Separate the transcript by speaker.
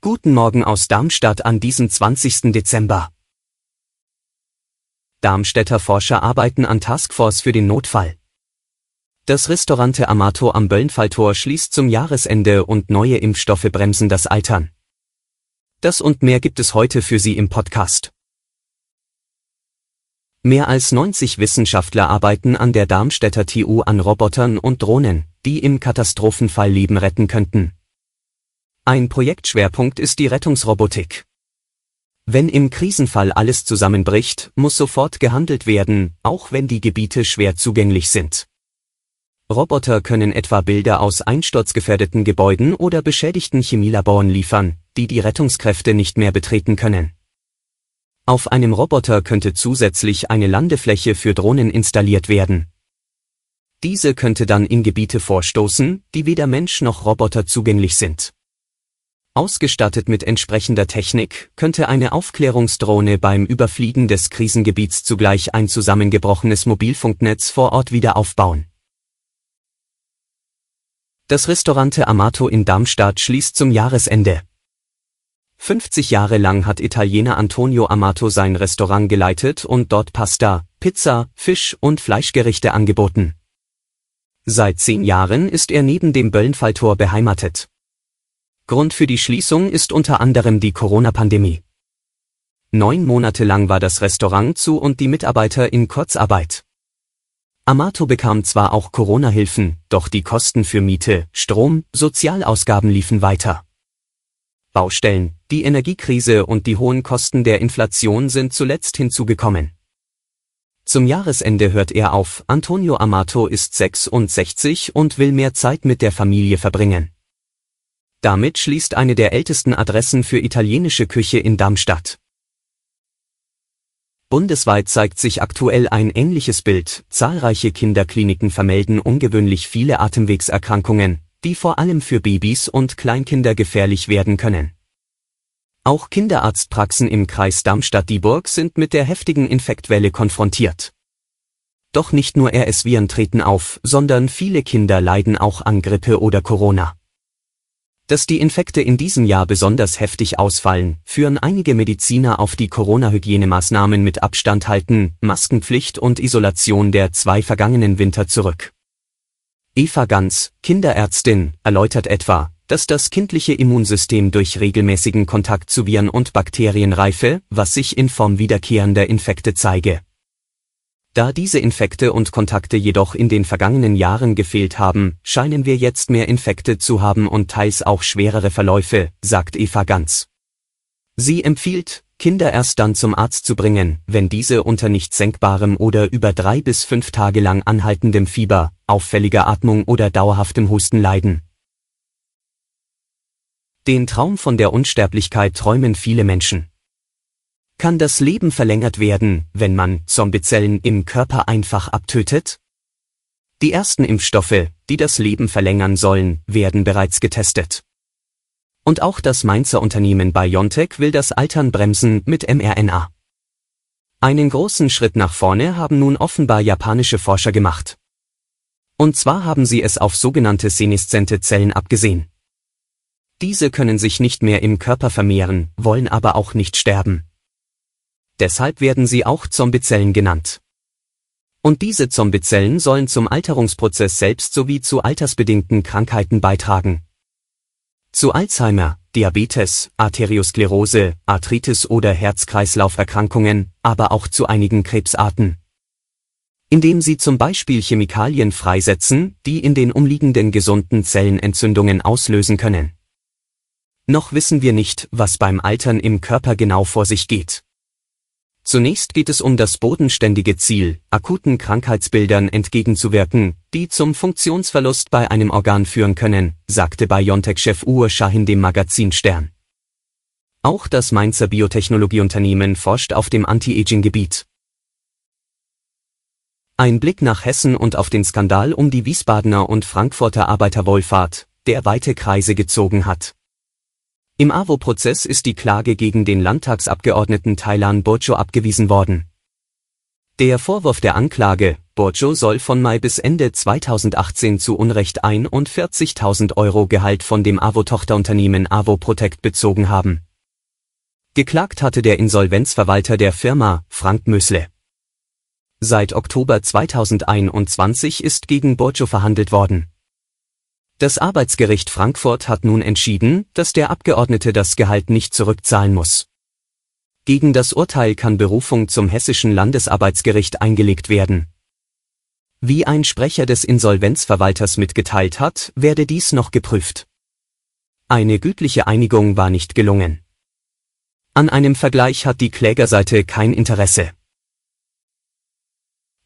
Speaker 1: Guten Morgen aus Darmstadt an diesem 20. Dezember. Darmstädter Forscher arbeiten an Taskforce für den Notfall. Das Restaurante Amato am Böllenfalltor schließt zum Jahresende und neue Impfstoffe bremsen das Altern. Das und mehr gibt es heute für Sie im Podcast. Mehr als 90 Wissenschaftler arbeiten an der Darmstädter TU an Robotern und Drohnen, die im Katastrophenfall Leben retten könnten. Ein Projektschwerpunkt ist die Rettungsrobotik. Wenn im Krisenfall alles zusammenbricht, muss sofort gehandelt werden, auch wenn die Gebiete schwer zugänglich sind. Roboter können etwa Bilder aus einsturzgefährdeten Gebäuden oder beschädigten Chemielaboren liefern, die die Rettungskräfte nicht mehr betreten können. Auf einem Roboter könnte zusätzlich eine Landefläche für Drohnen installiert werden. Diese könnte dann in Gebiete vorstoßen, die weder Mensch noch Roboter zugänglich sind. Ausgestattet mit entsprechender Technik könnte eine Aufklärungsdrohne beim Überfliegen des Krisengebiets zugleich ein zusammengebrochenes Mobilfunknetz vor Ort wieder aufbauen. Das Restaurante Amato in Darmstadt schließt zum Jahresende. 50 Jahre lang hat Italiener Antonio Amato sein Restaurant geleitet und dort Pasta, Pizza, Fisch und Fleischgerichte angeboten. Seit zehn Jahren ist er neben dem Böllenfalltor beheimatet. Grund für die Schließung ist unter anderem die Corona-Pandemie. Neun Monate lang war das Restaurant zu und die Mitarbeiter in Kurzarbeit. Amato bekam zwar auch Corona-Hilfen, doch die Kosten für Miete, Strom, Sozialausgaben liefen weiter. Baustellen, die Energiekrise und die hohen Kosten der Inflation sind zuletzt hinzugekommen. Zum Jahresende hört er auf, Antonio Amato ist 66 und will mehr Zeit mit der Familie verbringen. Damit schließt eine der ältesten Adressen für italienische Küche in Darmstadt. Bundesweit zeigt sich aktuell ein ähnliches Bild, zahlreiche Kinderkliniken vermelden ungewöhnlich viele Atemwegserkrankungen, die vor allem für Babys und Kleinkinder gefährlich werden können. Auch Kinderarztpraxen im Kreis Darmstadt-Dieburg sind mit der heftigen Infektwelle konfrontiert. Doch nicht nur RS-Viren treten auf, sondern viele Kinder leiden auch an Grippe oder Corona. Dass die Infekte in diesem Jahr besonders heftig ausfallen, führen einige Mediziner auf die Corona-Hygienemaßnahmen mit Abstand halten, Maskenpflicht und Isolation der zwei vergangenen Winter zurück. Eva Ganz, Kinderärztin, erläutert etwa, dass das kindliche Immunsystem durch regelmäßigen Kontakt zu Viren und Bakterien reife, was sich in Form wiederkehrender Infekte zeige. Da diese Infekte und Kontakte jedoch in den vergangenen Jahren gefehlt haben, scheinen wir jetzt mehr Infekte zu haben und teils auch schwerere Verläufe, sagt Eva Ganz. Sie empfiehlt, Kinder erst dann zum Arzt zu bringen, wenn diese unter nicht senkbarem oder über drei bis fünf Tage lang anhaltendem Fieber, auffälliger Atmung oder dauerhaftem Husten leiden. Den Traum von der Unsterblichkeit träumen viele Menschen. Kann das Leben verlängert werden, wenn man Zombiezellen im Körper einfach abtötet? Die ersten Impfstoffe, die das Leben verlängern sollen, werden bereits getestet. Und auch das Mainzer Unternehmen BioNTech will das Altern bremsen mit mRNA. Einen großen Schritt nach vorne haben nun offenbar japanische Forscher gemacht. Und zwar haben sie es auf sogenannte seneszente Zellen abgesehen. Diese können sich nicht mehr im Körper vermehren, wollen aber auch nicht sterben. Deshalb werden sie auch Zombiezellen genannt. Und diese Zombiezellen sollen zum Alterungsprozess selbst sowie zu altersbedingten Krankheiten beitragen. Zu Alzheimer, Diabetes, Arteriosklerose, Arthritis oder Herz-Kreislauf-Erkrankungen, aber auch zu einigen Krebsarten. Indem sie zum Beispiel Chemikalien freisetzen, die in den umliegenden gesunden Zellen Entzündungen auslösen können. Noch wissen wir nicht, was beim Altern im Körper genau vor sich geht. Zunächst geht es um das bodenständige Ziel, akuten Krankheitsbildern entgegenzuwirken, die zum Funktionsverlust bei einem Organ führen können, sagte BioNTech-Chef Uwe Shahin dem Magazin Stern. Auch das Mainzer Biotechnologieunternehmen forscht auf dem Anti-Aging-Gebiet. Ein Blick nach Hessen und auf den Skandal um die Wiesbadener und Frankfurter Arbeiterwohlfahrt, der weite Kreise gezogen hat. Im AWO-Prozess ist die Klage gegen den Landtagsabgeordneten Thailan Bojo abgewiesen worden. Der Vorwurf der Anklage, Bojo soll von Mai bis Ende 2018 zu Unrecht 41.000 Euro Gehalt von dem AWO-Tochterunternehmen AWO Protect bezogen haben. Geklagt hatte der Insolvenzverwalter der Firma, Frank Mösle. Seit Oktober 2021 ist gegen Bojo verhandelt worden. Das Arbeitsgericht Frankfurt hat nun entschieden, dass der Abgeordnete das Gehalt nicht zurückzahlen muss. Gegen das Urteil kann Berufung zum Hessischen Landesarbeitsgericht eingelegt werden. Wie ein Sprecher des Insolvenzverwalters mitgeteilt hat, werde dies noch geprüft. Eine gütliche Einigung war nicht gelungen. An einem Vergleich hat die Klägerseite kein Interesse.